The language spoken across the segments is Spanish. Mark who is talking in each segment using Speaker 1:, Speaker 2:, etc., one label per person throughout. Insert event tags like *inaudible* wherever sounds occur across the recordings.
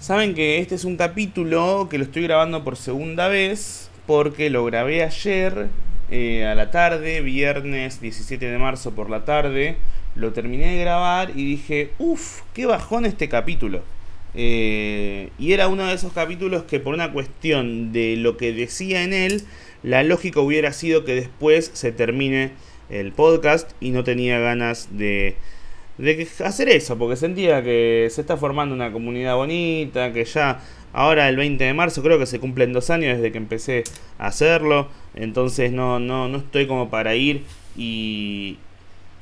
Speaker 1: Saben que este es un capítulo que lo estoy grabando por segunda vez porque lo grabé ayer eh, a la tarde, viernes 17 de marzo por la tarde. Lo terminé de grabar y dije, uff, qué bajón este capítulo. Eh, y era uno de esos capítulos que por una cuestión de lo que decía en él, la lógica hubiera sido que después se termine el podcast y no tenía ganas de de hacer eso, porque sentía que se está formando una comunidad bonita, que ya ahora el 20 de marzo creo que se cumplen dos años desde que empecé a hacerlo, entonces no, no, no estoy como para ir y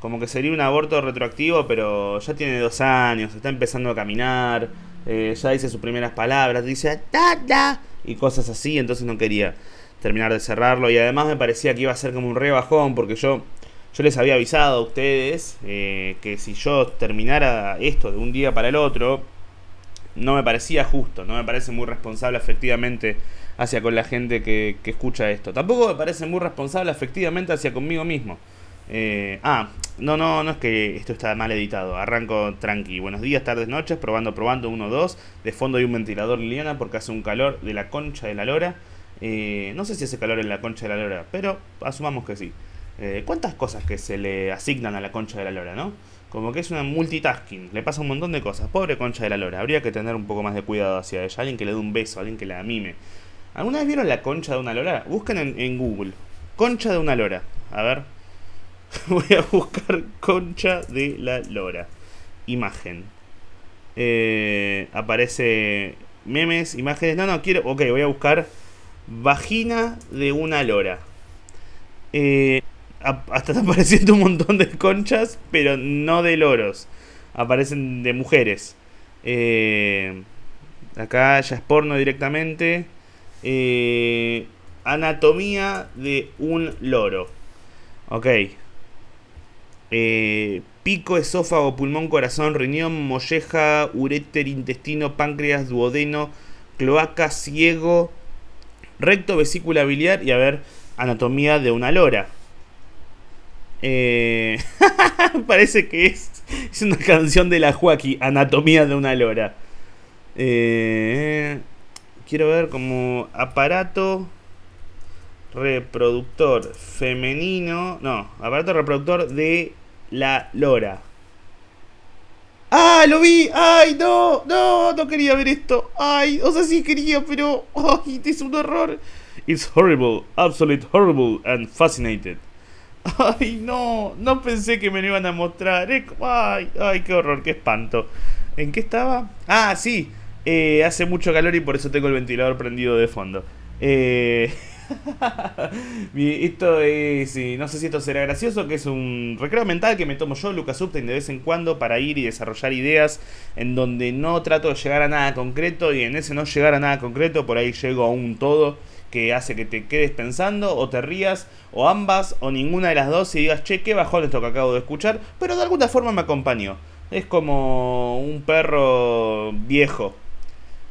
Speaker 1: como que sería un aborto retroactivo, pero ya tiene dos años, está empezando a caminar, eh, ya dice sus primeras palabras, dice ¡Tata! y cosas así, entonces no quería terminar de cerrarlo y además me parecía que iba a ser como un rebajón porque yo yo les había avisado a ustedes eh, que si yo terminara esto de un día para el otro, no me parecía justo, no me parece muy responsable efectivamente hacia con la gente que, escucha esto. Tampoco me parece muy responsable efectivamente hacia conmigo mismo. Eh, ah, no, no, no es que esto está mal editado. Arranco tranqui. Buenos días, tardes, noches. Probando, probando. 1, 2. De fondo hay un ventilador Liliana porque hace un calor de la concha de la lora. Eh, no sé si hace calor en la concha de la lora, pero asumamos que sí. Eh, ¿Cuántas cosas que se le asignan a la concha de la lora, no? Como que es una multitasking, le pasa un montón de cosas. Pobre concha de la lora, habría que tener un poco más de cuidado hacia ella. Alguien que le dé un beso, alguien que la mime. ¿Alguna vez vieron la concha de una lora? Busquen en, Google. Concha de una lora. A ver. *laughs* Voy a buscar concha de la lora. Imagen. Eh, aparece memes, imágenes. No, no, quiero. Ok, voy a buscar vagina de una lora. Eh, hasta está *laughs* apareciendo un montón de conchas, pero no de loros. Aparecen de mujeres. Eh, acá ya es porno directamente. Eh, anatomía de un loro. Ok. Eh, pico, esófago, pulmón, corazón, riñón, molleja, uréter, intestino, páncreas, duodeno, cloaca, ciego, recto, vesícula biliar y a ver, anatomía de una lora. Eh, *laughs* parece que es, es, una canción de la Joaquín, Anatomía de una lora. Eh, quiero ver como aparato reproductor femenino. No, aparato reproductor de la lora. ¡Ah! ¡Lo vi! ¡Ay, no! ¡No! No quería ver esto. ¡Ay! O sea, sí quería, pero. ¡Ay! Es un horror. It's horrible, absolute horrible and fascinated. *laughs* Ay, no, no pensé que me lo iban a mostrar. Ay, ay, qué horror, qué espanto. ¿En qué estaba? Ah, sí. Eh, hace mucho calor y por eso tengo el ventilador prendido de fondo. Eh, *laughs* esto es, no sé si esto será gracioso, que es un recreo mental que me tomo yo, Lucas Upton, de vez en cuando para ir y desarrollar ideas en donde no trato de llegar a nada concreto y en ese no llegar a nada concreto, por ahí llego a un todo que hace que te quedes pensando o te rías o ambas o ninguna de las dos y digas, che, qué bajón esto que acabo de escuchar, pero de alguna forma me acompañó. Es como un perro viejo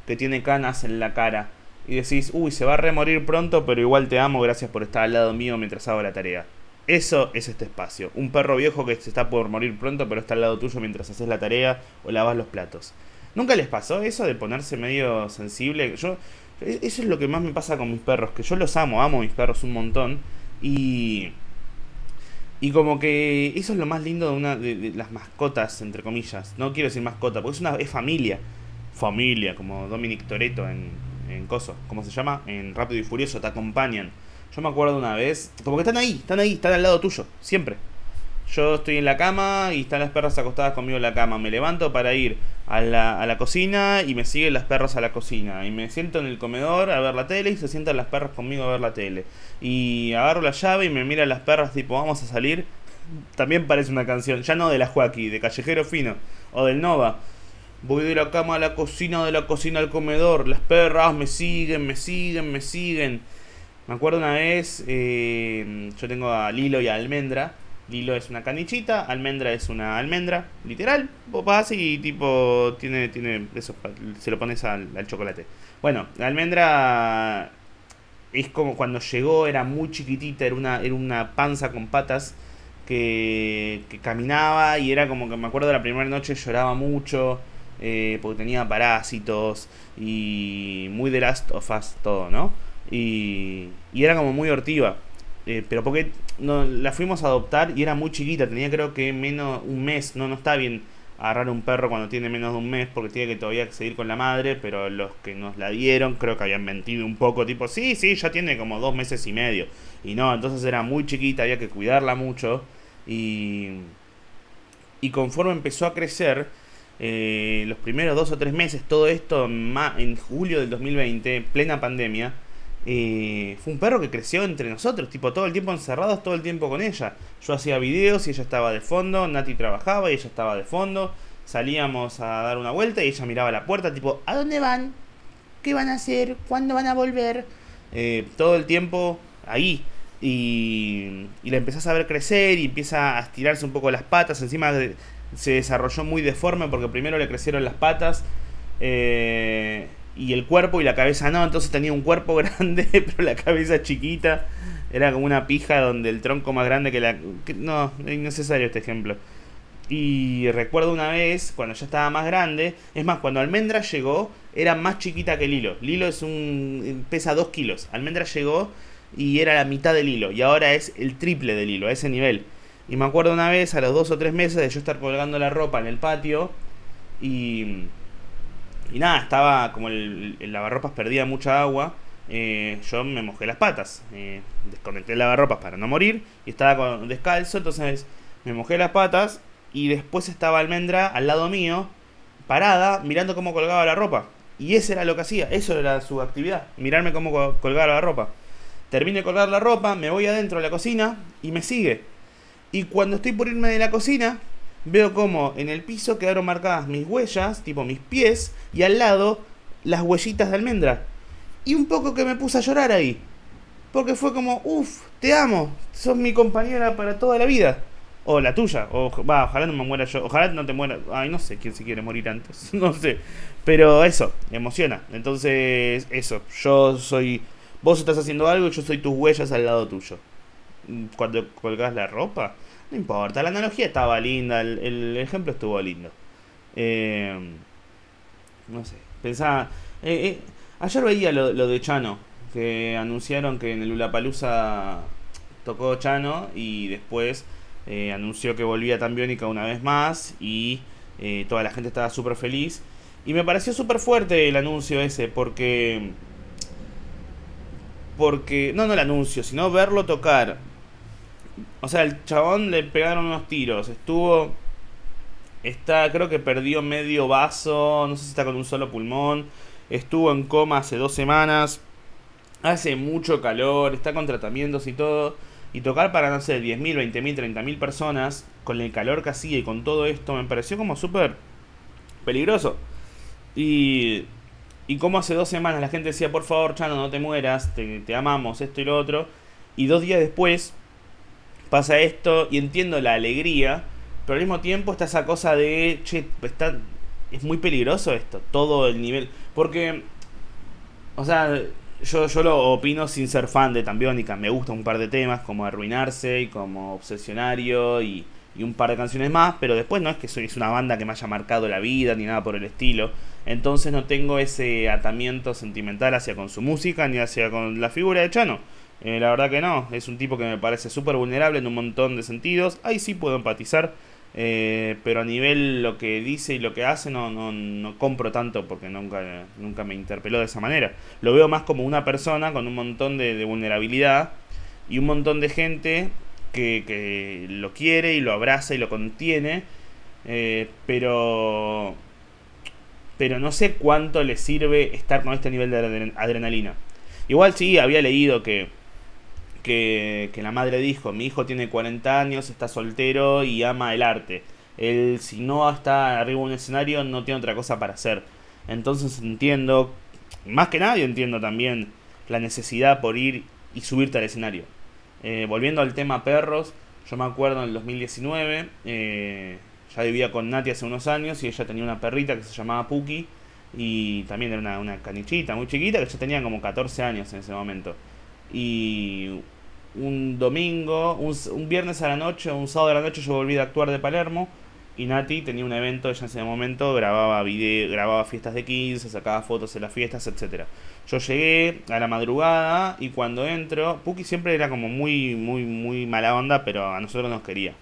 Speaker 1: que tiene canas en la cara y decís, uy, se va a remorir pronto, pero igual te amo, gracias por estar al lado mío mientras hago la tarea. Eso es este espacio. Un perro viejo que se está por morir pronto, pero está al lado tuyo mientras haces la tarea o lavas los platos. ¿Nunca les pasó eso de ponerse medio sensible? Yo eso es lo que más me pasa con mis perros, que yo los amo, amo a mis perros un montón. Y. Y como que eso es lo más lindo de una de, las mascotas, entre comillas. No quiero decir mascota, porque es una es familia. Familia, como Dominic Toreto en, en Coso. ¿Cómo se llama? En Rápido y Furioso, te acompañan. Yo me acuerdo una vez, como que están ahí, están ahí, están al lado tuyo, siempre. Yo estoy en la cama y están las perras acostadas conmigo en la cama. Me levanto para ir a la, a la cocina y me siguen las perras a la cocina. Y me siento en el comedor a ver la tele y se sientan las perras conmigo a ver la tele. Y agarro la llave y me miran las perras tipo, vamos a salir. También parece una canción, ya no de la Joaquí, de Callejero Fino o del Nova. Voy de la cama a la cocina, de la cocina al comedor. Las perras me siguen, me siguen, me siguen. Me acuerdo una vez, eh, yo tengo a Lilo y a Almendra Lilo es una canichita, almendra es una almendra, literal. Vos vas y tipo tiene, tiene eso, se lo pones al, chocolate. Bueno, la almendra es como cuando llegó, era muy chiquitita, era una, era una panza con patas que, que caminaba y era como que me acuerdo la primera noche lloraba mucho. eh, porque tenía parásitos y muy de Last of Us todo, ¿no? Y, y era como muy hortiva. Eh, pero porque no, la fuimos a adoptar y era muy chiquita, tenía creo que menos un mes, no, no está bien agarrar un perro cuando tiene menos de un mes porque tiene que todavía seguir con la madre, pero los que nos la dieron creo que habían mentido un poco, tipo, sí, sí, ya tiene como dos meses y medio. Y no, entonces era muy chiquita, había que cuidarla mucho. Y, y conforme empezó a crecer, eh, los primeros dos o tres meses, todo esto en julio del 2020, plena pandemia, eh, fue un perro que creció entre nosotros, tipo todo el tiempo encerrados, todo el tiempo con ella. Yo hacía videos y ella estaba de fondo, Nati trabajaba y ella estaba de fondo. Salíamos a dar una vuelta y ella miraba la puerta, tipo, ¿a dónde van? ¿Qué van a hacer? ¿Cuándo van a volver? Eh, todo el tiempo ahí. Y, y la empezás a ver crecer y empieza a estirarse un poco las patas. Encima se desarrolló muy deforme porque primero le crecieron las patas. Eh, y el cuerpo y la cabeza no, entonces tenía un cuerpo *laughs* grande, pero la cabeza chiquita. Era como una pija donde el tronco más grande que la... no, es innecesario este ejemplo. Y recuerdo una vez, cuando ya estaba más grande, es más, cuando Almendra llegó, era más chiquita que Lilo. Lilo es un pesa 2 kilos. Almendra llegó y era la mitad del hilo. Y ahora es el triple del hilo, a ese nivel. Y me acuerdo una vez, a los dos o tres meses, de yo estar colgando la ropa en el patio. Y y nada, estaba como el, lavarropas perdía mucha agua. Eh, yo me mojé las patas. Eh, desconecté el lavarropas para no morir. Y estaba con, descalzo. Entonces me mojé las patas. Y después estaba Almendra al lado mío. Parada, mirando cómo colgaba la ropa. Y eso era lo que hacía. Eso era su actividad. Mirarme cómo colgaba la ropa. Termino de colgar la ropa. Me voy adentro de la cocina. Y me sigue. Y cuando estoy por irme de la cocina veo como en el piso quedaron marcadas mis huellas, tipo mis pies, y al lado las huellitas de almendra. Y un poco que me puse a llorar ahí. Porque fue como, uff, te amo, sos mi compañera para toda la vida. O la tuya, o va, ojalá no me muera yo, ojalá no te muera. Ay, no sé quién se quiere morir antes, *laughs* no sé. Pero eso, emociona. Entonces, eso, yo soy. Vos estás haciendo algo yo soy tus huellas al lado tuyo. Cuando colgás la ropa, no importa, la analogía estaba linda, el, ejemplo estuvo lindo. Eh, no sé, pensaba... Eh, eh, ayer veía lo, de Chano, que anunciaron que en el Ulapalooza tocó Chano y después anunció que volvía tan biónica una vez más y toda la gente estaba súper feliz. Y me pareció súper fuerte el anuncio ese, porque... Porque... No, no el anuncio, sino verlo tocar o sea, el chabón le pegaron unos tiros. Estuvo. Está, creo que perdió medio vaso. No sé si está con un solo pulmón. Estuvo en coma hace dos semanas. Hace mucho calor. Está con tratamientos y todo. Y tocar para, no sé, 10.000, 20.000, 30.000 personas. Con el calor que hacía y con todo esto. Me pareció como súper peligroso. Y. Y como hace dos semanas la gente decía, por favor, Chano, no te mueras. Te, te amamos, esto y lo otro. Y dos días después pasa esto y entiendo la alegría, pero al mismo tiempo está esa cosa de, che, está, es muy peligroso esto, todo el nivel, porque, o sea, yo, yo lo opino sin ser fan de Tambiónica, me gusta un par de temas como Arruinarse y como Obsesionario y, y un par de canciones más, pero después no es que soy una banda que me haya marcado la vida ni nada por el estilo, entonces no tengo ese atamiento sentimental hacia con su música ni hacia con la figura de Chano. Eh, la verdad que no, es un tipo que me parece súper vulnerable en un montón de sentidos. Ahí sí puedo empatizar, eh, pero a nivel lo que dice y lo que hace no, no, no compro tanto porque nunca, nunca me interpeló de esa manera. Lo veo más como una persona con un montón de, vulnerabilidad y un montón de gente que, que, lo quiere y lo abraza y lo contiene, eh, pero, pero no sé cuánto le sirve estar con este nivel de adrenalina. Igual sí, había leído que que, la madre dijo, mi hijo tiene 40 años, está soltero y ama el arte. Él si no está arriba de un escenario no tiene otra cosa para hacer. Entonces entiendo, más que nadie entiendo también la necesidad por ir y subirte al escenario. Eh, volviendo al tema perros, yo me acuerdo en el 2019, eh, ya vivía con Nati hace unos años y ella tenía una perrita que se llamaba Puki y también era una, una canichita muy chiquita que ya tenía como 14 años en ese momento. Y un domingo, un, viernes a la noche, un sábado a la noche yo volví a actuar de Palermo Y Nati tenía un evento, ella en ese momento grababa video, grababa fiestas de 15, sacaba fotos en las fiestas, etcétera. Yo llegué a la madrugada y cuando entro, Puki siempre era como muy, muy, muy mala onda, pero a nosotros nos quería.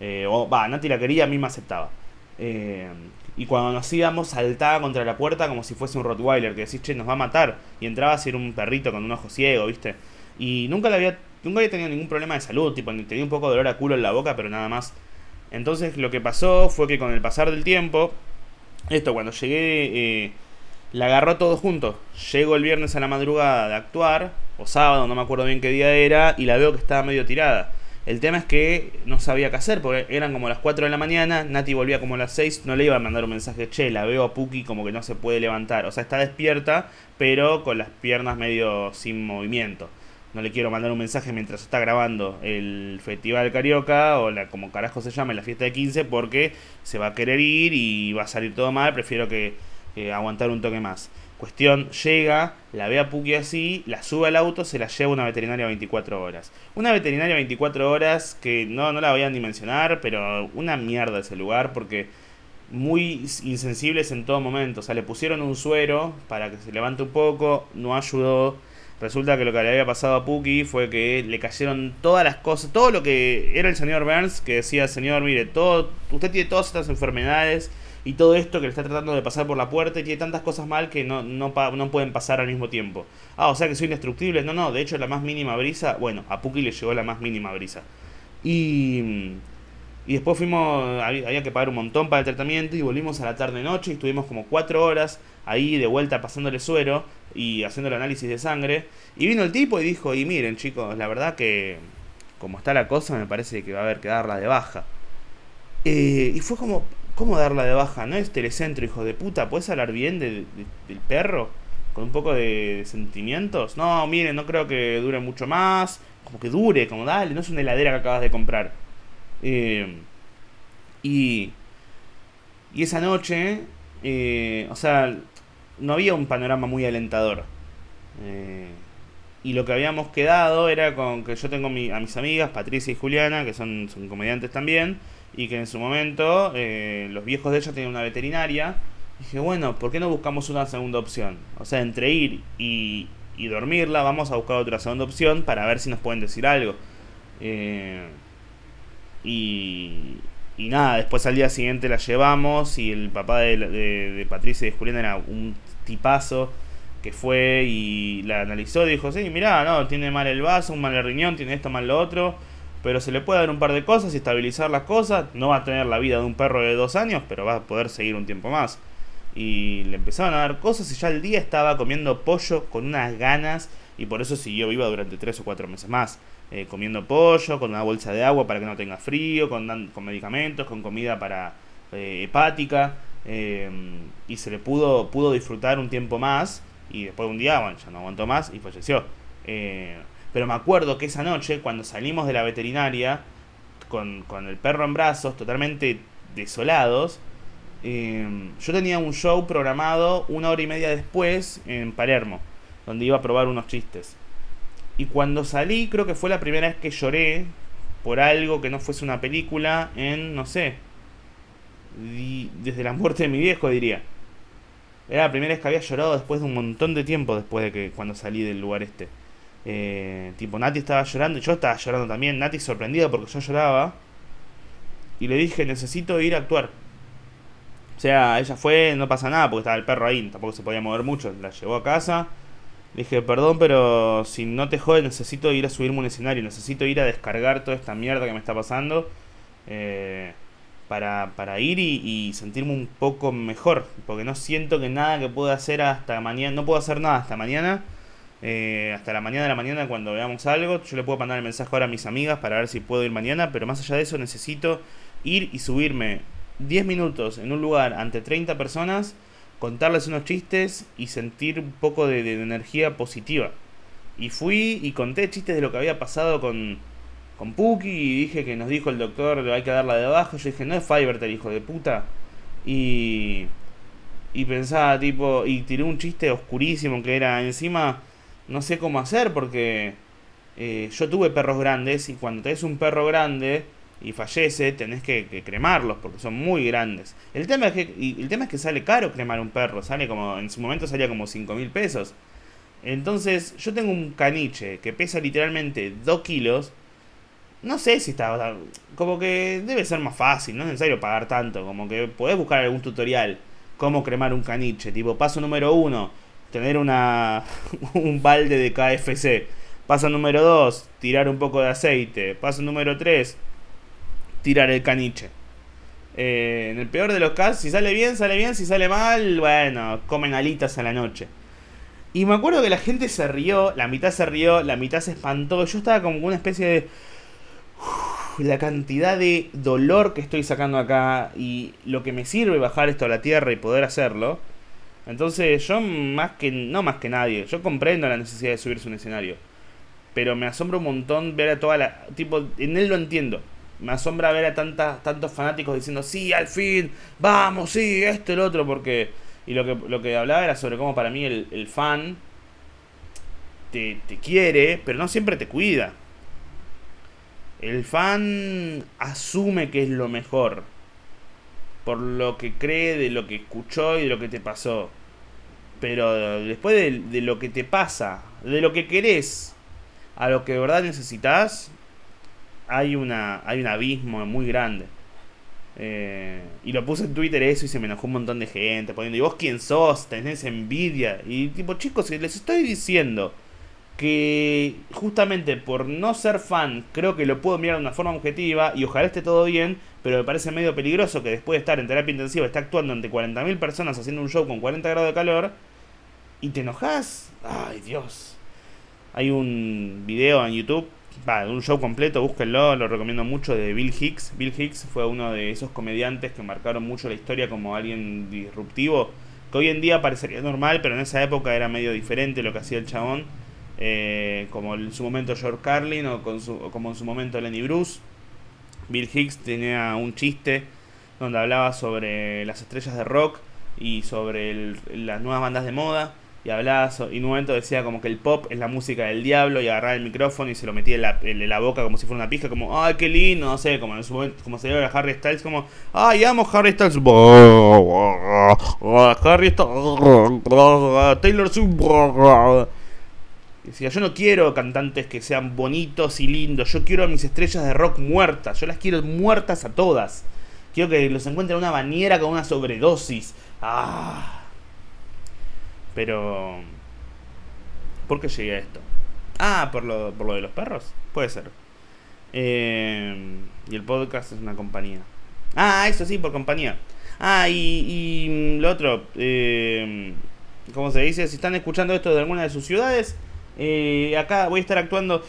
Speaker 1: Eh, o va, Nati la quería, a mí me aceptaba. Eh, y cuando nos íbamos, saltaba contra la puerta como si fuese un Rottweiler, que decís, che, nos va a matar. Y entraba a ser un perrito con un ojo ciego, ¿viste? Y nunca le había, nunca había tenido ningún problema de salud, tipo, tenía un poco de dolor a culo en la boca, pero nada más. Entonces lo que pasó fue que con el pasar del tiempo, esto cuando llegué, eh, la agarró todo junto. Llego el viernes a la madrugada de actuar, o sábado, no me acuerdo bien qué día era, y la veo que estaba medio tirada. El tema es que no sabía qué hacer, porque eran como las 4 de la mañana, Nati volvía como las 6, no le iba a mandar un mensaje, che, la veo a Puki como que no se puede levantar. O sea, está despierta, pero con las piernas medio sin movimiento. No le quiero mandar un mensaje mientras está grabando el Festival Carioca o la, como carajo se llama, la fiesta de 15, porque se va a querer ir y va a salir todo mal, prefiero que aguantar un toque más. Cuestión, llega, la ve a Puki así, la sube al auto, se la lleva una veterinaria 24 horas. Una veterinaria 24 horas que no, no la voy a ni mencionar, pero una mierda ese lugar porque muy insensibles en todo momento. O sea, le pusieron un suero para que se levante un poco, no ayudó. Resulta que lo que le había pasado a Puki fue que le cayeron todas las cosas, todo lo que era el señor Burns, que decía, señor, mire, todo, usted tiene todas estas enfermedades y todo esto que le está tratando de pasar por la puerta y tiene tantas cosas mal que no, no, no pueden pasar al mismo tiempo. Ah, o sea que soy indestructible. No, no, de hecho la más mínima brisa, bueno, a Puki le llegó la más mínima brisa. Y, y después fuimos, había que pagar un montón para el tratamiento y volvimos a la tarde-noche y estuvimos como cuatro horas ahí de vuelta pasándole suero y haciendo el análisis de sangre. Y vino el tipo y dijo, y miren chicos, la verdad que como está la cosa me parece que va a haber que darla de baja. Eh, y fue como, ¿Cómo darla de baja? ¿No es telecentro, hijo de puta? ¿Puedes hablar bien del perro? ¿Con un poco de, sentimientos? No, miren, no creo que dure mucho más. Como que dure, como dale, no es una heladera que acabas de comprar. Eh, y, y esa noche, eh, o sea, no había un panorama muy alentador. Eh, y lo que habíamos quedado era con que yo tengo a mis amigas, Patricia y Juliana, que son, comediantes también y que en su momento eh, los viejos de ella tenían una veterinaria. dije, bueno, ¿por qué no buscamos una segunda opción? O sea, entre ir y, y dormirla, vamos a buscar otra segunda opción para ver si nos pueden decir algo. Eh, y, y nada, después al día siguiente la llevamos y el papá de, de, Patricia y de era un tipazo que fue y la analizó y dijo, sí, mirá, no, tiene mal el vaso, un mal el riñón, tiene esto, mal lo otro pero se le puede dar un par de cosas y estabilizar las cosas. No va a tener la vida de un perro de dos años, pero va a poder seguir un tiempo más. Y le empezaron a dar cosas y ya el día estaba comiendo pollo con unas ganas y por eso siguió viva durante tres o cuatro meses más. Eh, comiendo pollo, con una bolsa de agua para que no tenga frío, con, con medicamentos, con comida para eh, hepática. Eh, y se le pudo, pudo disfrutar un tiempo más y después de un día, bueno, ya no aguantó más y falleció. Pero me acuerdo que esa noche, cuando salimos de la veterinaria, con, el perro en brazos, totalmente desolados, yo tenía un show programado una hora y media después en Palermo, donde iba a probar unos chistes. Y cuando salí, creo que fue la primera vez que lloré por algo que no fuese una película en, no sé, desde la muerte de mi viejo, diría. Era la primera vez que había llorado después de un montón de tiempo después de que cuando salí del lugar este. Eh, tipo, Nati estaba llorando yo estaba llorando también. Nati sorprendida porque yo lloraba. Y le dije, necesito ir a actuar. O sea, ella fue, no pasa nada porque estaba el perro ahí, tampoco se podía mover mucho. La llevó a casa. Dije, perdón, pero si no te jode, necesito ir a subirme un escenario. Necesito ir a descargar toda esta mierda que me está pasando. Eh, para, para ir y, y, sentirme un poco mejor. Porque no siento que nada que pueda hacer hasta mañana. No puedo hacer nada hasta mañana eh, hasta la mañana de la mañana cuando veamos algo. Yo le puedo mandar el mensaje ahora a mis amigas para ver si puedo ir mañana, pero más allá de eso necesito ir y subirme 10 minutos en un lugar ante 30 personas, contarles unos chistes y sentir un poco de, energía positiva. Y fui y conté chistes de lo que había pasado con, con Puki y dije que nos dijo el doctor hay que darla de baja. Yo dije, no es Fiverr, hijo de puta. Y, y pensaba tipo, y tiré un chiste oscurísimo que era encima no sé cómo hacer porque eh, yo tuve perros grandes y cuando tenés un perro grande y fallece, tenés que, cremarlos porque son muy grandes. El tema, es que, el tema es que sale caro cremar un perro, sale como, en su momento salía como 5 mil pesos. Entonces, yo tengo un caniche que pesa literalmente 2 kilos. No sé si está. Como que debe ser más fácil, no es necesario pagar tanto. Como que podés buscar algún tutorial. Cómo cremar un caniche. Tipo, paso número 1, tener una, *laughs* un balde de KFC. Paso número 2, tirar un poco de aceite. Paso número 3, tirar el caniche. Eh, en el peor de los casos, si sale bien, sale bien. Si sale mal, bueno, comen alitas a la noche. Y me acuerdo que la gente se rió, la mitad se rió, la mitad se espantó. Yo estaba como una especie de... la cantidad de dolor que estoy sacando acá y lo que me sirve bajar esto a la tierra y poder hacerlo. Entonces yo más que... no más que nadie, yo comprendo la necesidad de subirse un escenario. Pero me asombra un montón ver a toda la... tipo, en él lo entiendo me asombra ver a tanta, tantos fanáticos diciendo, sí, al fin, vamos, sí, esto, el otro, porque... Y lo que, lo que hablaba era sobre cómo para mí el, fan te, te quiere, pero no siempre te cuida. El fan asume que es lo mejor. Por lo que cree de lo que escuchó y de lo que te pasó. Pero después de, de lo que te pasa, de lo que querés, a lo que de verdad necesitas, hay, una, hay un abismo muy grande. Eh, y lo puse en Twitter eso y se me enojó un montón de gente poniendo, ¿y vos quién sos? Tenés envidia. Y tipo, chicos, les estoy diciendo que justamente por no ser fan, creo que lo puedo mirar de una forma objetiva y ojalá esté todo bien, pero me parece medio peligroso que después de estar en terapia intensiva, esté actuando ante 40.000 personas haciendo un show con 40 grados de calor y te enojas. Ay, Dios. Hay un video en YouTube va, un show completo, búsquenlo, lo recomiendo mucho, de Bill Hicks. Bill Hicks fue uno de esos comediantes que marcaron mucho la historia como alguien disruptivo, que hoy en día parecería normal, pero en esa época era medio diferente lo que hacía el chabón, eh, como en su momento George Carlin o, como en su momento Lenny Bruce. Bill Hicks tenía un chiste donde hablaba sobre las estrellas de rock y sobre las nuevas bandas de moda y hablaba, y en un momento decía como que el pop es la música del diablo y agarraba el micrófono y se lo metía en la, boca como si fuera una pija, como, ay, qué lindo, no sé, como en su momento, como se llama Harry Styles, como, ay, amo Harry Styles, Harry Styles, Taylor Swift, Decía, yo no quiero cantantes que sean bonitos y lindos, yo quiero a mis estrellas de rock muertas, yo las quiero muertas a todas. Quiero que los encuentren en una bañera con una sobredosis. Ah. Pero... ¿Por qué llegué a esto? Ah, por lo, por lo de los perros. Puede ser. Eh, y el podcast es una compañía. Ah, eso sí, por compañía. Ah, y, lo otro. Eh, ¿Cómo se dice? Si están escuchando esto de alguna de sus ciudades, eh, acá voy a estar actuando.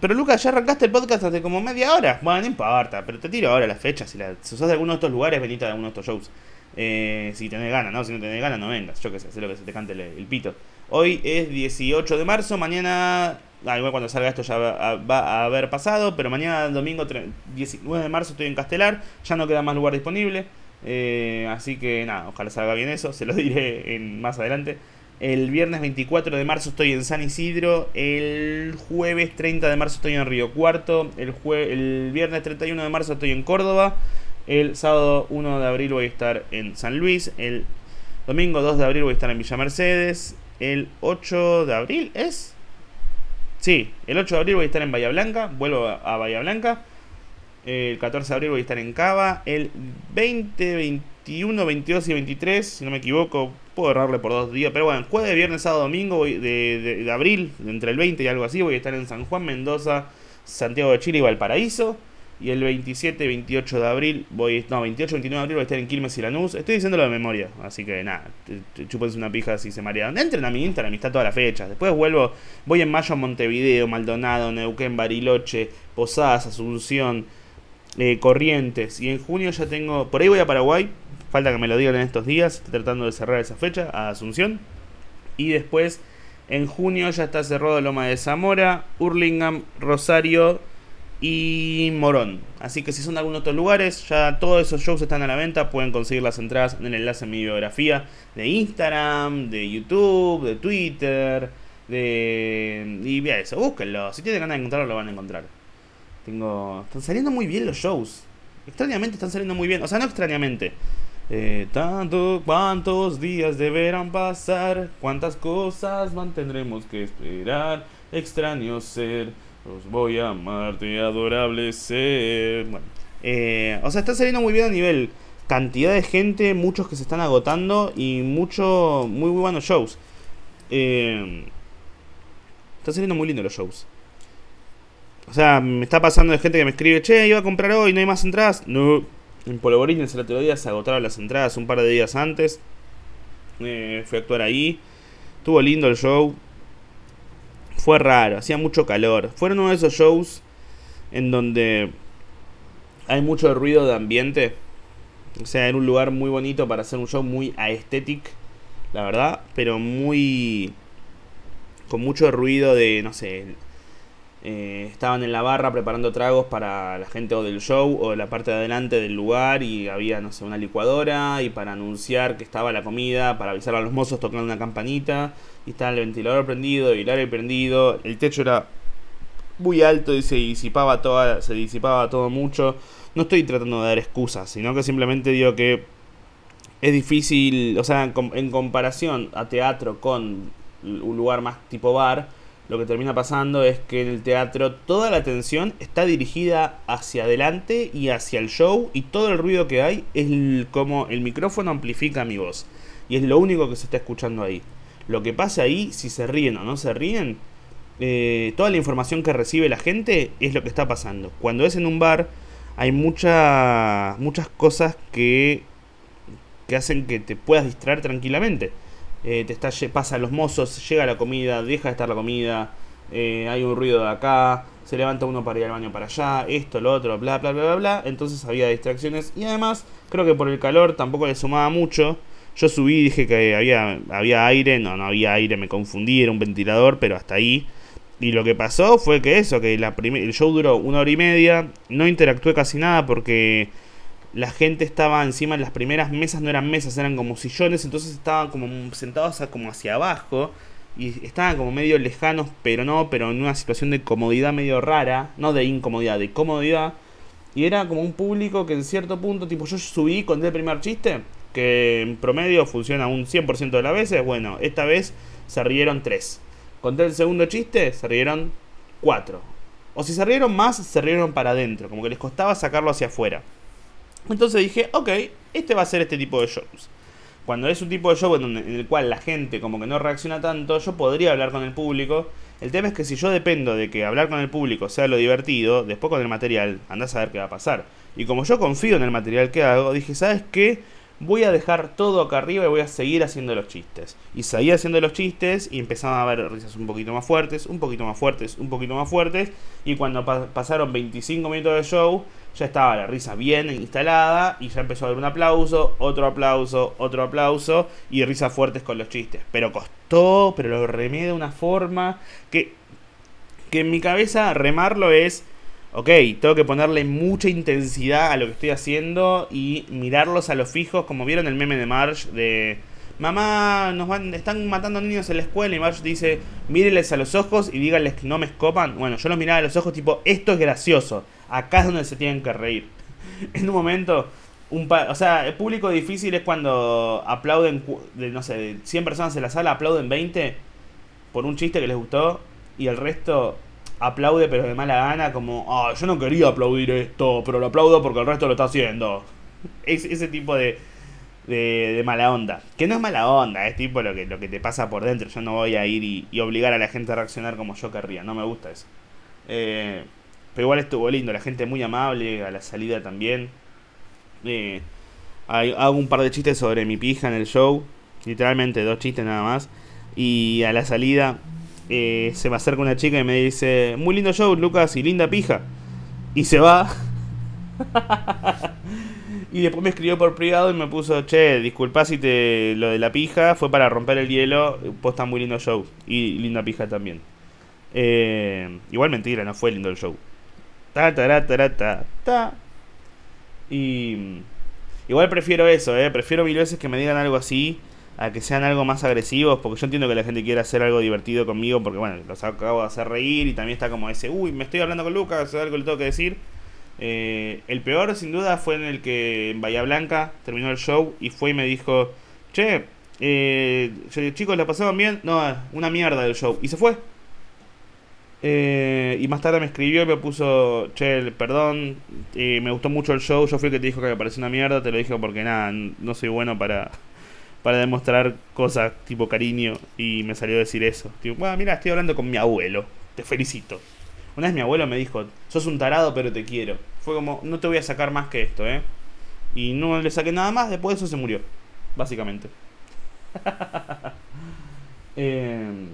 Speaker 1: pero Lucas, ya arrancaste el podcast hace como media hora. Bueno, no importa, pero te tiro ahora las fechas. Si, la, si sos de alguno de estos lugares, venite a alguno de estos shows. Eh, si tenés ganas, ¿no? Si no tenés ganas, no vengas. Yo qué sé, sé lo que se te cante el, pito. Hoy es 18 de marzo, mañana. Ah, igual cuando salga esto ya va, a haber pasado, pero mañana, domingo 19 de marzo, estoy en Castelar. Ya no queda más lugar disponible. Eh, así que nada, ojalá salga bien eso, *laughs* se lo diré en, más adelante. El viernes 24 de marzo estoy en San Isidro. El jueves 30 de marzo estoy en Río Cuarto. El, el viernes 31 de marzo estoy en Córdoba. El sábado 1 de abril voy a estar en San Luis. El domingo 2 de abril voy a estar en Villa Mercedes. El 8 de abril es. Sí, el 8 de abril voy a estar en Bahía Blanca. Vuelvo a Bahía Blanca. El 14 de abril voy a estar en Cava. El 20, 21, 22 y 23, si no me equivoco, puedo errarle por dos días. Pero bueno, jueves, viernes, sábado, domingo de, de, abril, entre el 20 y algo así, voy a estar en San Juan, Mendoza, Santiago de Chile y Valparaíso. Y el 27, 28 de abril, voy, no, 28, 29 de abril voy a estar en Quilmes y Lanús. Estoy diciéndolo de memoria, así que nada, chúpense una pija si se marean. Entren a mi Instagram, está toda la fecha. Después vuelvo, voy en mayo a Montevideo, Maldonado, Neuquén, Bariloche, Posadas, Asunción, eh, Corrientes. Y en junio ya tengo, por ahí voy a Paraguay, falta que me lo digan en estos días, tratando de cerrar esa fecha, a Asunción. Y después, en junio ya está cerrado Loma de Zamora, Hurlingham, Rosario y Morón. Así que si son de algunos otros lugares, ya todos esos shows están a la venta. Pueden conseguir las entradas en el enlace en mi biografía de Instagram, de YouTube, de Twitter. De... Y vea eso, búsquenlo. Si tienen ganas de encontrarlo, lo van a encontrar. Tengo. Están saliendo muy bien los shows. Extrañamente están saliendo muy bien. O sea, no extrañamente. Eh, tanto, cuántos días deberán pasar, cuántas cosas mantendremos que esperar. Extraño ser, os voy a amarte, adorable ser. Bueno, eh, o sea, está saliendo muy bien a nivel cantidad de gente, muchos que se están agotando y mucho, muy, muy buenos shows. Eh, está saliendo muy lindo los shows. O sea, me está pasando de gente que me escribe, che, iba a comprar hoy, no hay más entradas. No. En Polvorines el otro día se agotaron las entradas un par de días antes. Eh, fui a actuar ahí. Estuvo lindo el show. Fue raro, hacía mucho calor. Fueron uno de esos shows en donde hay mucho ruido de ambiente. O sea, era un lugar muy bonito para hacer un show muy aesthetic, la verdad, pero muy con mucho ruido de, no sé, eh, estaban en la barra preparando tragos para la gente o del show o de la parte de adelante del lugar y había, no sé, una licuadora y para anunciar que estaba la comida, para avisar a los mozos tocando una campanita y estaba el ventilador prendido el aire prendido, el techo era muy alto y se disipaba toda, se disipaba todo mucho. No estoy tratando de dar excusas, sino que simplemente digo que es difícil, o sea, en comparación a teatro con un lugar más tipo bar, lo que termina pasando es que en el teatro toda la atención está dirigida hacia adelante y hacia el show y todo el ruido que hay es como el micrófono amplifica mi voz y es lo único que se está escuchando ahí. Lo que pasa ahí, si se ríen o no se ríen, eh, toda la información que recibe la gente es lo que está pasando. Cuando es en un bar hay mucha, muchas cosas que, que hacen que te puedas distraer tranquilamente eh, te está, pasa los mozos, llega la comida, deja de estar la comida, eh, hay un ruido de acá, se levanta uno para ir al baño para allá, esto, lo otro, bla, bla, bla, bla, bla. Entonces había distracciones y además creo que por el calor tampoco le sumaba mucho. Yo subí y dije que había, había aire, no, no había aire, me confundí, era un ventilador, pero hasta ahí. Y lo que pasó fue que eso, que la el show duró una hora y media, no interactué casi nada porque la gente estaba encima, las primeras mesas no eran mesas, eran como sillones, entonces estaban como sentados como hacia abajo y estaban como medio lejanos, pero no, pero en una situación de comodidad medio rara, no de incomodidad, de comodidad. Y era como un público que en cierto punto, tipo, yo subí, conté el primer chiste, que en promedio funciona un 100% de las veces, bueno, esta vez se rieron 3. Conté el segundo chiste, se rieron 4. O si se rieron más, se rieron para adentro, como que les costaba sacarlo hacia afuera. Entonces dije, ok, este va a ser este tipo de shows. Cuando es un tipo de show en, el cual la gente como que no reacciona tanto, yo podría hablar con el público. El tema es que si yo dependo de que hablar con el público sea lo divertido, después con el material, andás a ver qué va a pasar. Y como yo confío en el material que hago, dije, ¿sabes qué? Voy a dejar todo acá arriba y voy a seguir haciendo los chistes. Y seguí haciendo los chistes y empezaban a ver risas un poquito más fuertes, un poquito más fuertes, un poquito más fuertes. Y cuando pasaron 25 minutos de show, ya estaba la risa bien instalada y ya empezó a haber un aplauso, otro aplauso, otro aplauso y risas fuertes con los chistes. Pero costó, pero lo remé de una forma que, que en mi cabeza remarlo es ok, tengo que ponerle mucha intensidad a lo que estoy haciendo y mirarlos a los fijos, como vieron el meme de Marge de mamá, nos van, están matando niños en la escuela y Marge dice, mírenles a los ojos y díganles que no me escopan. Bueno, yo los miraba a los ojos tipo, esto es gracioso, acá es donde se tienen que reír. *laughs* en un momento, un o sea, el público difícil es cuando aplauden, de, no sé, de 100 personas en la sala, aplauden 20 por un chiste que les gustó y el resto aplaude pero de mala gana, como, ah, yo no quería aplaudir esto, pero lo aplaudo porque el resto lo está haciendo. Es, ese tipo de, de, mala onda. Que no es mala onda, es tipo lo que, lo que te pasa por dentro. Yo no voy a ir y, obligar a la gente a reaccionar como yo querría, no me gusta eso. Eh, pero igual estuvo lindo, la gente muy amable, a la salida también. Eh, hago un par de chistes sobre mi pija en el show, literalmente dos chistes nada más. Y a la salida eh, se me acerca una chica y me dice, muy lindo show, Lucas, y linda pija. Y se va. *laughs* y después me escribió por privado y me puso, che, disculpa si te lo de la pija fue para romper el hielo, posta muy lindo show. Y linda pija también. Eh, igual mentira, no fue lindo el show. Ta, ta, ta, ta, ta. Y igual prefiero eso, eh. Prefiero mil veces que me digan algo así a que sean algo más agresivos, porque yo entiendo que la gente quiere hacer algo divertido conmigo, porque bueno, los acabo de hacer reír y también está como ese, uy, me estoy hablando con Lucas, algo le tengo que decir. Eh, el peor, sin duda, fue en el que en Bahía Blanca terminó el show y fue y me dijo, che, eh, chicos, ¿la pasaban bien? No, una mierda del show. Y se fue. Eh, y más tarde me escribió y me puso, che, perdón, eh, me gustó mucho el show, yo fui el que te dijo que me pareció una mierda, te lo dije porque nada, no soy bueno para, para demostrar cosas tipo cariño y me salió a decir eso. Tipo, bueno, mira, estoy hablando con mi abuelo, te felicito. Una vez mi abuelo me dijo, sos un tarado pero te quiero. Fue como, no te voy a sacar más que esto, ¿eh? Y no le saqué nada más, después de eso se murió, básicamente. *laughs* eh,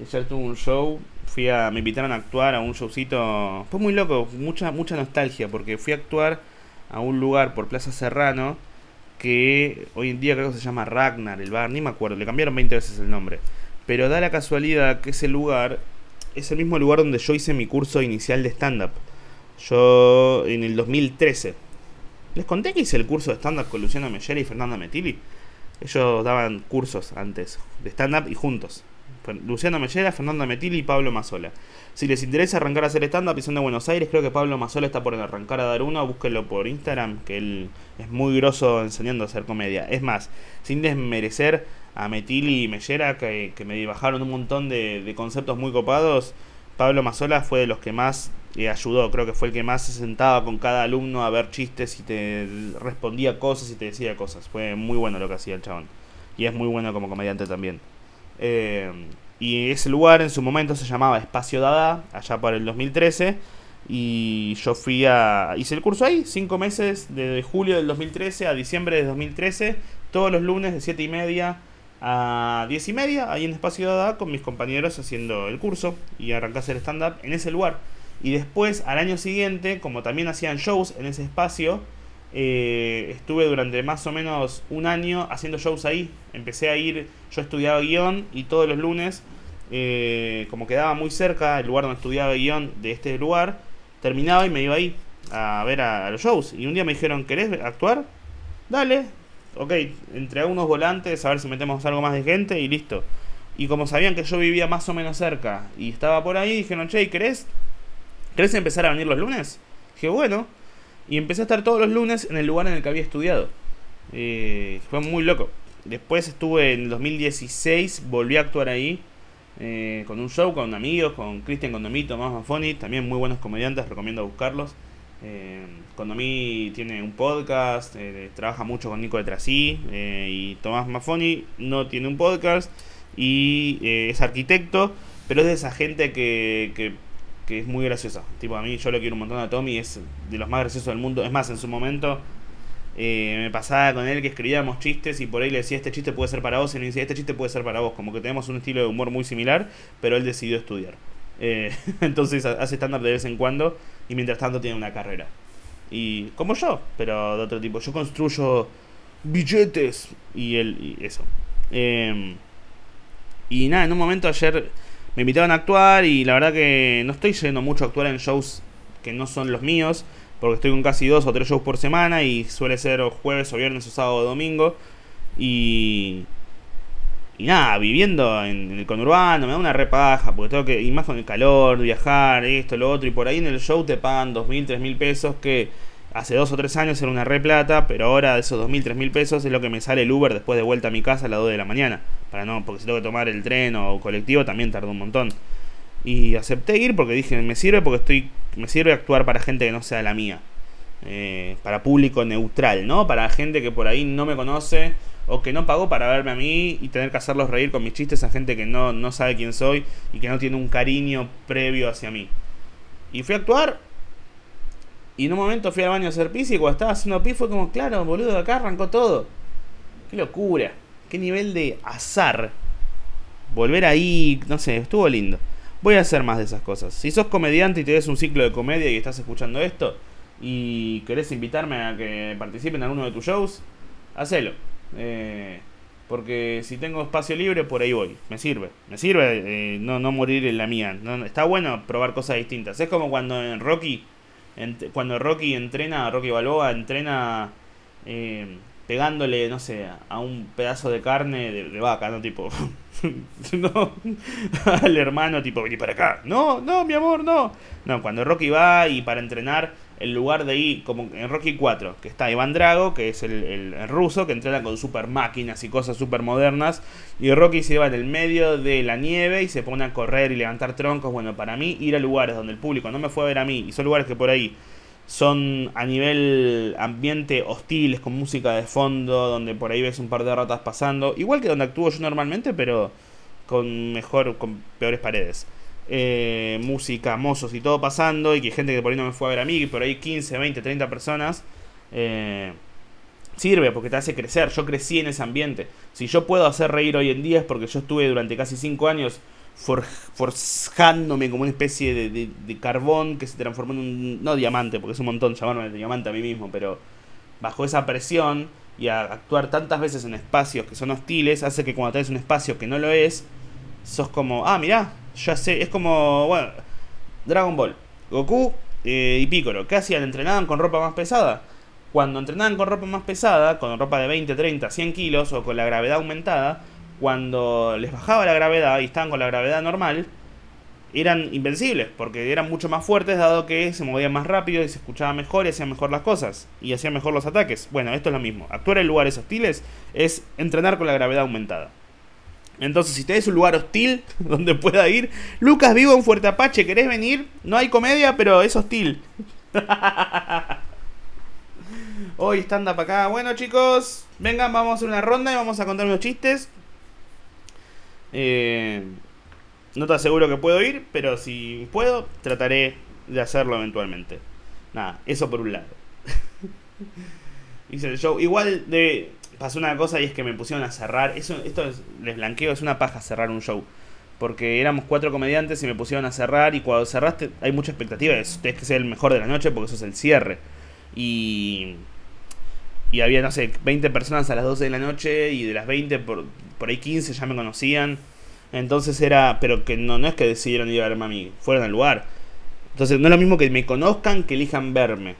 Speaker 1: ayer tuve un show, fui a, me invitaron a actuar a un showcito, fue muy loco, mucha, mucha nostalgia, porque fui a actuar a un lugar por Plaza Serrano, que hoy en día creo que se llama Ragnar, el bar, ni me acuerdo, le cambiaron 20 veces el nombre. Pero da la casualidad que ese lugar es el mismo lugar donde yo hice mi curso inicial de stand-up. Yo en el 2013. Les conté que hice el curso de stand-up con Luciano Mellera y Fernanda Metilli. Ellos daban cursos antes de stand-up y juntos. Luciano Mellera, Fernanda Metilli y Pablo Mazola. Si les interesa arrancar a hacer stand-up y son de Buenos Aires, creo que Pablo Mazola está por arrancar a dar uno. Búsquenlo por Instagram, que él es muy grosso enseñando a hacer comedia. Es más, sin desmerecer a Metilli y Mellera, que, me bajaron un montón de, conceptos muy copados, Pablo Mazola fue de los que más y ayudó, creo que fue el que más se sentaba con cada alumno a ver chistes y te respondía cosas y te decía cosas. Fue muy bueno lo que hacía el chabón. Y es muy bueno como comediante también. Eh, y ese lugar en su momento se llamaba Espacio Dada, allá por el 2013. Y yo fui a. Hice el curso ahí, cinco meses, de julio del 2013 a diciembre del 2013, todos los lunes de 7 y media a 10 y media, ahí en Espacio Dada, con mis compañeros haciendo el curso. Y arranqué a hacer stand-up en ese lugar. Y después, al año siguiente, como también hacían shows en ese espacio, eh, estuve durante más o menos un año haciendo shows ahí. Empecé a ir, yo estudiaba guion y todos los lunes, eh, como quedaba muy cerca el lugar donde estudiaba guion de este lugar, terminaba y me iba ahí a ver a, los shows. Y un día me dijeron, ¿querés actuar? Dale. Ok, entre unos volantes, a ver si metemos algo más de gente y listo. Y como sabían que yo vivía más o menos cerca y estaba por ahí, dijeron, che, ¿querés ¿Querés empezar a venir los lunes? Dije, bueno. Y empecé a estar todos los lunes en el lugar en el que había estudiado. Eh, fue muy loco. Después estuve en 2016, volví a actuar ahí. Eh, con un show, con amigos, con Cristian Condomí, Tomás Mafoni, también muy buenos comediantes, recomiendo buscarlos. Eh, Condomí tiene un podcast, eh, trabaja mucho con Nico de Trasí y Tomás Mafoni no tiene un podcast y es arquitecto, pero es de esa gente que que es muy graciosa. Tipo, a mí yo lo quiero un montón a Tommy, es de los más graciosos del mundo. Es más, en su momento eh, me pasaba con él que escribíamos chistes y por ahí le decía, este chiste puede ser para vos, y me decía, este chiste puede ser para vos. Como que tenemos un estilo de humor muy similar, pero él decidió estudiar. Eh, *laughs* entonces hace estándar de vez en cuando y mientras tanto tiene una carrera. Y como yo, pero de otro tipo. Yo construyo billetes y él, eso. Em, y nada, en un momento ayer me invitaron a actuar y la verdad que no estoy yendo mucho a actuar en shows que no son los míos, porque estoy con casi dos o tres shows por semana y suele ser jueves o viernes o sábado o domingo. Y, y nada, viviendo en, el conurbano me da una repaja, porque tengo que, y más con el calor, viajar, esto, lo otro, y por ahí en el show te pagan dos mil, tres mil pesos que hace dos o tres años era una re plata, pero ahora de esos dos mil, tres mil pesos es lo que me sale el Uber después de vuelta a mi casa a las 2 de la mañana. Para no, porque si tengo que tomar el tren o colectivo también tarda un montón. Y acepté ir porque dije, me sirve porque estoy. Me sirve actuar para gente que no sea la mía. Eh, para público neutral, ¿no? Para gente que por ahí no me conoce o que no pagó para verme a mí y tener que hacerlos reír con mis chistes a gente que no, no sabe quién soy y que no tiene un cariño previo hacia mí. Y fui a actuar y en un momento fui al baño a hacer pis y cuando estaba haciendo pis fue como, claro, boludo, acá arrancó todo. Qué locura. Qué nivel de azar. Volver ahí, no sé, estuvo lindo. Voy a hacer más de esas cosas. Si sos comediante y te des un ciclo de comedia y estás escuchando esto y querés invitarme a que participe en alguno de tus shows, hacelo. Eh, porque si tengo espacio libre, por ahí voy. Me sirve. Me sirve eh, no, no morir en la mía. No, está bueno probar cosas distintas. Es como cuando en Rocky cuando Rocky entrena, Rocky Balboa entrena eh, pegándole, no sé, a un pedazo de carne de, vaca, ¿no? Tipo, *laughs* no, al hermano, tipo, vení para acá. No, no, mi amor, no. No, cuando Rocky va y para entrenar, en lugar de ir, como en Rocky 4, que está Iván Drago, que es el, ruso, que entrena con super máquinas y cosas super modernas, y Rocky se va en el medio de la nieve y se pone a correr y levantar troncos. Bueno, para mí, ir a lugares donde el público no me fue a ver a mí, y son lugares que por ahí son a nivel ambiente hostiles, con música de fondo, donde por ahí ves un par de ratas pasando, igual que donde actúo yo normalmente, pero con mejor, con peores paredes. Eh, música, mozos y todo pasando, y que gente que por ahí no me fue a ver a mí, por ahí 15, 20, 30 personas, eh, sirve porque te hace crecer. Yo crecí en ese ambiente. Si yo puedo hacer reír hoy en día es porque yo estuve durante casi 5 años forjándome como una especie de, carbón que se transformó en un. No diamante, porque es un montón llamarme diamante a mí mismo, pero bajo esa presión y a actuar tantas veces en espacios que son hostiles, hace que cuando tenés un espacio que no lo es, sos como, ah, mirá, ya sé, es como, bueno, Dragon Ball, Goku eh, y Piccolo, ¿qué hacían? ¿Entrenaban con ropa más pesada? Cuando entrenaban con ropa más pesada, con ropa de 20, 30, 100 kilos o con la gravedad aumentada, cuando les bajaba la gravedad y estaban con la gravedad normal, eran invencibles, porque eran mucho más fuertes, dado que se movían más rápido y se escuchaba mejor y hacían mejor las cosas, y hacían mejor los ataques. Bueno, esto es lo mismo. Actuar en lugares hostiles es entrenar con la gravedad aumentada. Entonces, si tenés un lugar hostil *laughs* donde pueda ir, Lucas vivo en Fuerte Apache, ¿querés venir? No hay comedia, pero es hostil. *laughs* Hoy stand up acá. Bueno, chicos, vengan, vamos a hacer una ronda y vamos a contar unos chistes. Eh, no te aseguro que puedo ir, pero si puedo, trataré de hacerlo eventualmente. Nada, eso por un lado. *laughs* Hice el show. Igual de, pasó una cosa y es que me pusieron a cerrar. Eso, esto les blanqueo, es una paja cerrar un show. Porque éramos cuatro comediantes y me pusieron a cerrar. Y cuando cerraste, hay mucha expectativa. Es, que ser el mejor de la noche porque eso es el cierre. Y. Y había, no sé, 20 personas a las 12 de la noche. Y de las 20, por, por ahí 15 ya me conocían. Entonces era, pero que no, no es que decidieron ir a verme a mí, fueron al lugar. Entonces no es lo mismo que me conozcan que elijan verme.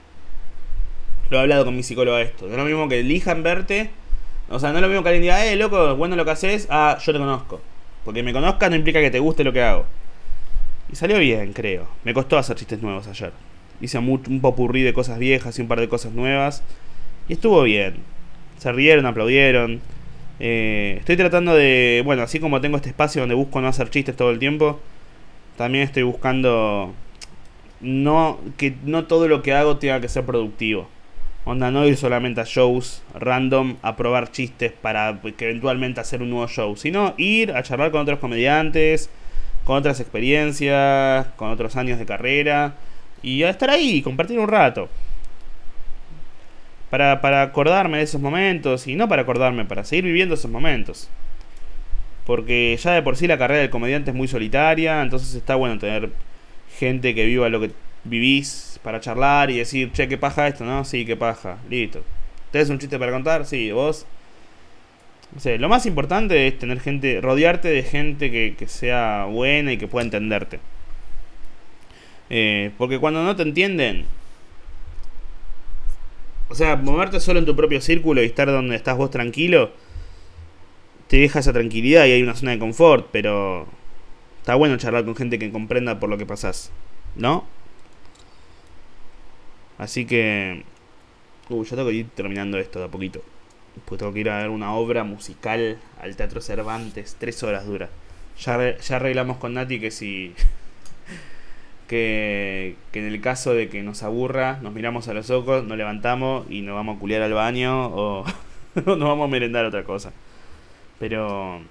Speaker 1: Lo he hablado con mi psicóloga esto. No es lo mismo que elijan verte. O sea, no es lo mismo que alguien diga, eh, loco, bueno lo que haces. Ah, yo te conozco. Porque me conozcan no implica que te guste lo que hago. Y salió bien, creo. Me costó hacer chistes nuevos ayer. Hice un popurrí de cosas viejas y un par de cosas nuevas. Y estuvo bien. Se rieron, aplaudieron. Eh, estoy tratando de, bueno, así como tengo este espacio donde busco no hacer chistes todo el tiempo, también estoy buscando no que no todo lo que hago tenga que ser productivo. Onda, no ir solamente a shows random a probar chistes para que eventualmente hacer un nuevo show, sino ir a charlar con otros comediantes, con otras experiencias, con otros años de carrera y a estar ahí, compartir un rato para, para acordarme de esos momentos y no para acordarme, para seguir viviendo esos momentos. Porque ya de por sí la carrera del comediante es muy solitaria, entonces está bueno tener gente que viva lo que vivís para charlar y decir, che, qué paja esto, ¿no? Sí, qué paja, listo. ¿Tenés un chiste para contar? Sí, vos. No lo más importante es tener gente, rodearte de gente que, que sea buena y que pueda entenderte. Eh, porque cuando no te entienden, o sea, moverte solo en tu propio círculo y estar donde estás vos tranquilo, te deja esa tranquilidad y hay una zona de confort, pero está bueno charlar con gente que comprenda por lo que pasás, ¿no? Así que... Uy, yo tengo que ir terminando esto de a poquito. Pues tengo que ir a ver una obra musical al Teatro Cervantes, tres horas dura. Ya, ya arreglamos con Nati que si *laughs* que, en el caso de que nos aburra, nos miramos a los ojos, nos levantamos y nos vamos a culiar al baño o *laughs* nos vamos a merendar otra cosa. Pero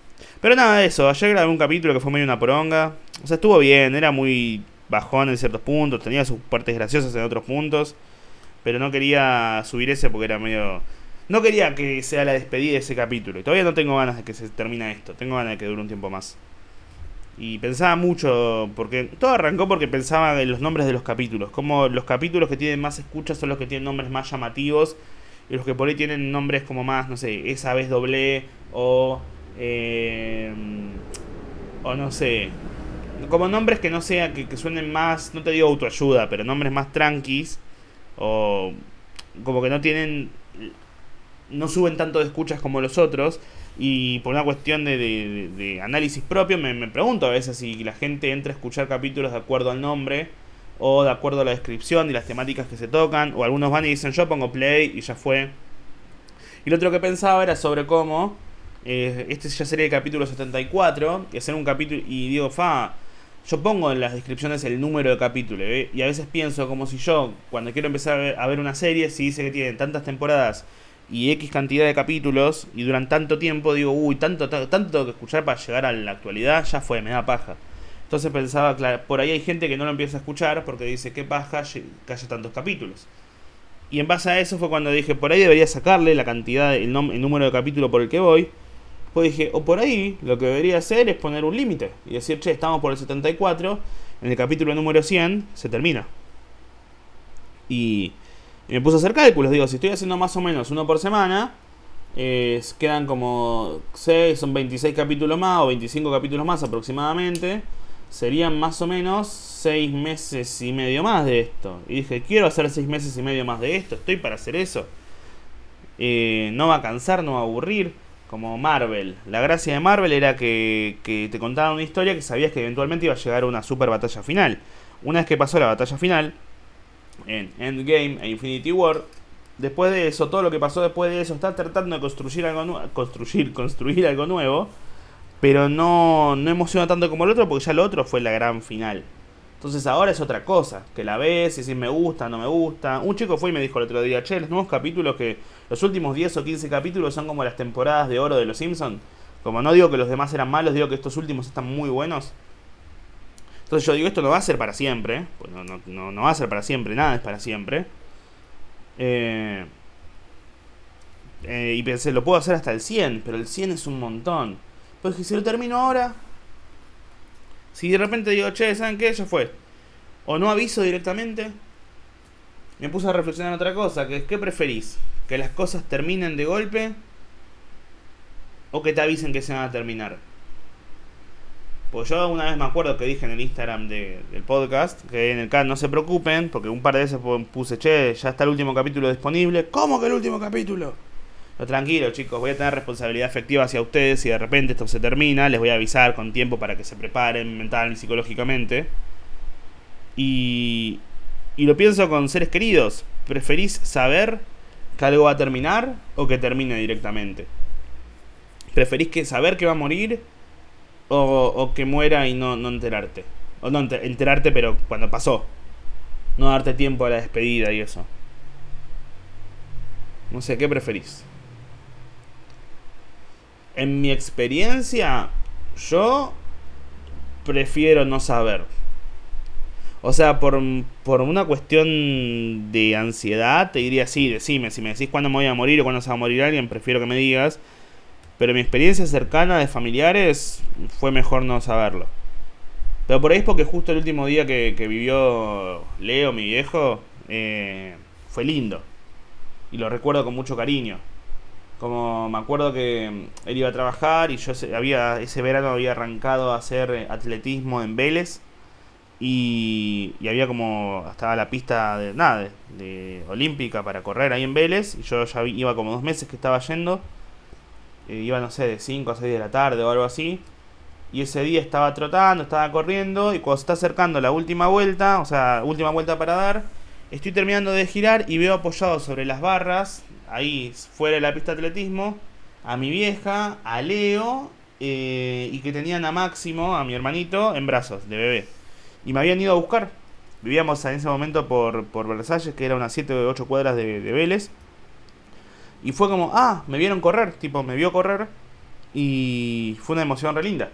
Speaker 1: pero nada de eso, ayer grabé un capítulo que fue medio una poronga. O sea, estuvo bien, era muy bajón en ciertos puntos, tenía sus partes graciosas en otros puntos. Pero no quería subir ese porque era medio... No quería que sea la despedida de ese capítulo. Y todavía no tengo ganas de que se termine esto. Tengo ganas de que dure un tiempo más. Y pensaba mucho, porque todo arrancó porque pensaba en los nombres de los capítulos. Como los capítulos que tienen más escuchas son los que tienen nombres más llamativos. Y los que por ahí tienen nombres como más, no sé, esa vez doble o... Eh, o no sé. Como nombres que no sean, que, que suenen más, no te digo autoayuda, pero nombres más tranquis. O como que no tienen no suben tanto de escuchas como los otros. Y por una cuestión de, análisis propio, me, me, pregunto a veces si la gente entra a escuchar capítulos de acuerdo al nombre o de acuerdo a la descripción y las temáticas que se tocan. O algunos van y dicen, yo pongo play y ya fue. Y lo otro que pensaba era sobre cómo, eh, este ya sería el capítulo 74, y hacer un capítulo, y digo, fa, yo pongo en las descripciones el número de capítulo, ¿eh? y a veces pienso como si yo, cuando quiero empezar a ver, una serie, si dice que tiene tantas temporadas y X cantidad de capítulos, y duran tanto tiempo, digo, uy, tanto, tanto, tanto que escuchar para llegar a la actualidad, ya fue, me da paja. Entonces pensaba, claro, por ahí hay gente que no lo empieza a escuchar porque dice, qué paja que haya tantos capítulos. Y en base a eso fue cuando dije, por ahí debería sacarle la cantidad, el, el número de capítulo por el que voy. Pues dije, o por ahí lo que debería hacer es poner un límite y decir, che, estamos por el 74, en el capítulo número 100 se termina. Y, me puse a hacer cálculos, digo, si estoy haciendo más o menos uno por semana, quedan como 6, son 26 capítulos más o 25 capítulos más aproximadamente serían más o menos seis meses y medio más de esto. Y dije, quiero hacer seis meses y medio más de esto, estoy para hacer eso. Eh, no va a cansar, no va a aburrir. Como Marvel. La gracia de Marvel era que, te contaban una historia que sabías que eventualmente iba a llegar a una super batalla final. Una vez que pasó la batalla final, en Endgame e Infinity War, después de eso, todo lo que pasó después de eso, está tratando de construir algo, construir, construir algo nuevo pero no, no emociona tanto como el otro porque ya el otro fue la gran final. Entonces ahora es otra cosa, que la ves y si me gusta, no me gusta. Un chico fue y me dijo el otro día, che, los nuevos capítulos que los últimos 10 o 15 capítulos son como las temporadas de oro de los Simpsons. Como no digo que los demás eran malos, digo que estos últimos están muy buenos. Entonces yo digo, esto no va a ser para siempre. Pues no, no, no, va a ser para siempre, nada es para siempre. Eh, eh, y pensé, lo puedo hacer hasta el 100, pero el 100 es un montón. Pues si lo termino ahora, si de repente digo, che, ¿saben qué? Ya fue. O no aviso directamente, me puse a reflexionar otra cosa, que es, ¿qué preferís? ¿Que las cosas terminen de golpe? ¿O que te avisen que se van a terminar? Pues yo una vez me acuerdo que dije en el Instagram del podcast que en el canal no se preocupen, porque un par de veces puse, che, ya está el último capítulo disponible. ¿Cómo que el último capítulo? No, tranquilo, chicos, voy a tener responsabilidad afectiva hacia ustedes. Si de repente esto se termina, les voy a avisar con tiempo para que se preparen mental y psicológicamente. Y, y lo pienso con seres queridos. ¿Preferís saber que algo va a terminar o que termine directamente? ¿Preferís que saber que va a morir o, o que muera y no, no enterarte? O no enterarte, pero cuando pasó. No darte tiempo a la despedida y eso. No sé, ¿qué preferís? En mi experiencia, yo prefiero no saber. O sea, por, una cuestión de ansiedad, te diría sí, decime, si me decís cuándo me voy a morir o cuándo se va a morir alguien, prefiero que me digas. Pero mi experiencia cercana de familiares fue mejor no saberlo. Pero por ahí es porque justo el último día que, vivió Leo, mi viejo, eh, fue lindo. Y lo recuerdo con mucho cariño. Como me acuerdo que él iba a trabajar y yo había ese verano había arrancado a hacer eh, atletismo en Vélez y, había como estaba la pista de nada de, olímpica para correr ahí en Vélez y yo ya iba como dos meses que estaba yendo eh, iba no sé de 5 a 6 de la tarde o algo así y ese día estaba trotando estaba corriendo y cuando se está acercando la última vuelta o sea última vuelta para dar estoy terminando de girar y veo apoyado sobre las barras ahí fuera de la pista de atletismo, a mi vieja, a Leo, eh, y que tenían a Máximo, a mi hermanito, en brazos de bebé. Y me habían ido a buscar. Vivíamos en ese momento por, por Versalles, que era unas 7 o 8 cuadras de, de Vélez. Y fue como, ah, me vieron correr, tipo, me vio correr. Y fue una emoción re linda.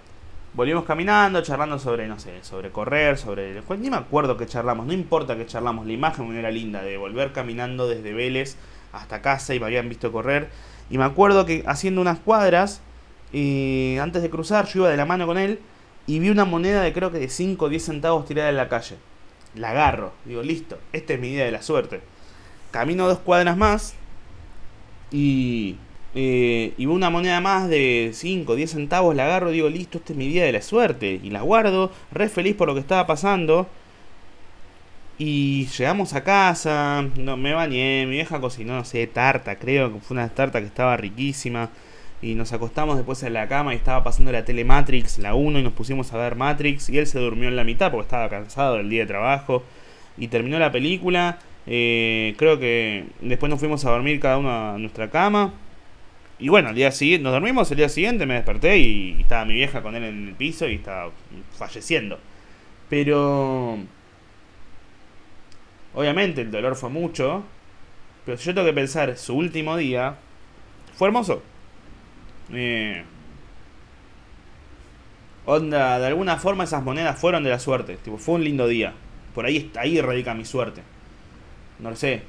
Speaker 1: Volvimos caminando, charlando sobre, no sé, sobre correr, sobre... Ni me acuerdo que charlamos, no importa que charlamos, la imagen era linda de volver caminando desde Vélez hasta casa y me habían visto correr. Y me acuerdo que haciendo unas cuadras, antes de cruzar, yo iba de la mano con él y vi una moneda de creo que de 5 o 10 centavos tirada en la calle. La agarro, digo, listo, esta es mi día de la suerte. Camino dos cuadras más y, eh, y una moneda más de 5 o 10 centavos, la agarro, digo, listo, este es mi día de la suerte. Y la guardo, re feliz por lo que estaba pasando. Y llegamos a casa, no, me bañé, mi vieja cocinó, no sé, tarta, creo que fue una tarta que estaba riquísima. Y nos acostamos después en la cama y estaba pasando la tele Matrix, la 1, y nos pusimos a ver Matrix. Y él se durmió en la mitad porque estaba cansado del día de trabajo. Y terminó la película. Eh, creo que después nos fuimos a dormir cada uno a nuestra cama. Y bueno, al día siguiente, nos dormimos, el día siguiente me desperté y estaba mi vieja con él en el piso y estaba falleciendo. Pero... Obviamente el dolor fue mucho. Pero si yo tengo que pensar, su último día fue hermoso. Eh, onda, de alguna forma esas monedas fueron de la suerte. Fue un lindo día. Por ahí, ahí radica mi suerte. No lo sé.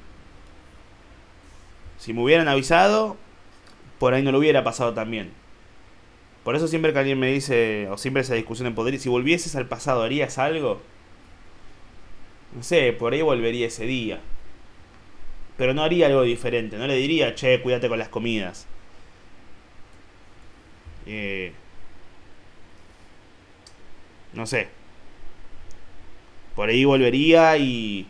Speaker 1: Si me hubieran avisado, por ahí no lo hubiera pasado también. Por eso siempre que alguien me dice, o siempre esa discusión en poder, si volvieses al pasado, ¿harías algo? No sé, por ahí volvería ese día. Pero no haría algo diferente, no le diría, che, cuídate con las comidas. Eh, no sé. Por ahí volvería y...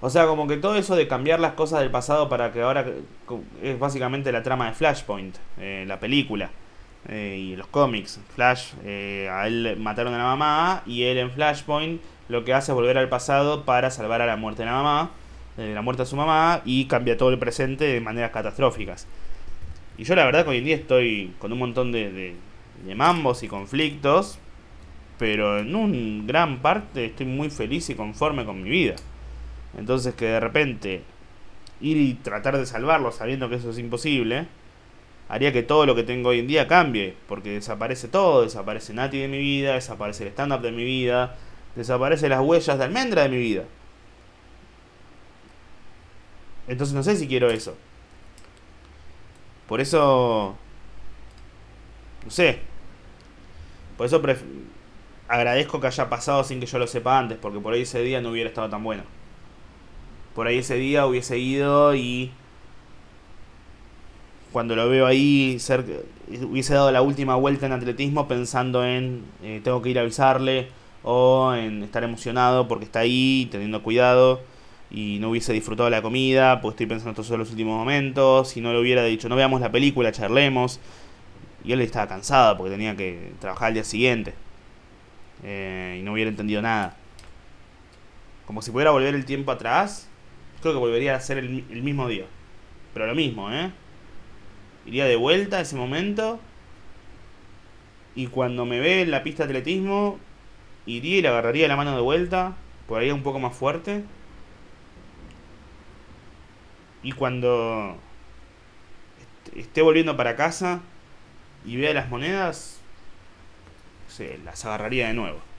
Speaker 1: O sea, como que todo eso de cambiar las cosas del pasado para que ahora es básicamente la trama de Flashpoint, eh, la película eh, y los cómics. Flash, eh, a él mataron a la mamá y él en Flashpoint lo que hace es volver al pasado para salvar a la muerte de la mamá, de la muerte de su mamá y cambia todo el presente de maneras catastróficas. Y yo la verdad que hoy en día estoy con un montón de, de, de mambos y conflictos, pero en un gran parte estoy muy feliz y conforme con mi vida. Entonces que de repente ir y tratar de salvarlo sabiendo que eso es imposible, haría que todo lo que tengo hoy en día cambie, porque desaparece todo, desaparece Nati de mi vida, desaparece el stand-up de mi vida, desaparece las huellas de almendra de mi vida. Entonces no sé si quiero eso. Por eso... No sé. Por eso agradezco que haya pasado sin que yo lo sepa antes, porque por ahí ese día no hubiera estado tan bueno por ahí ese día hubiese ido y cuando lo veo ahí hubiese dado la última vuelta en atletismo pensando en eh, tengo que ir a avisarle o en estar emocionado porque está ahí teniendo cuidado y no hubiese disfrutado la comida porque estoy pensando estos son los últimos momentos si no le hubiera dicho no veamos la película charlemos y él estaba cansado porque tenía que trabajar al día siguiente eh, y no hubiera entendido nada como si pudiera volver el tiempo atrás creo que volvería a ser el, mismo día. Pero lo mismo, ¿eh? Iría de vuelta a ese momento. Y cuando me ve en la pista de atletismo, iría y le agarraría la mano de vuelta. Por ahí un poco más fuerte. Y cuando esté volviendo para casa y vea las monedas, se las agarraría de nuevo.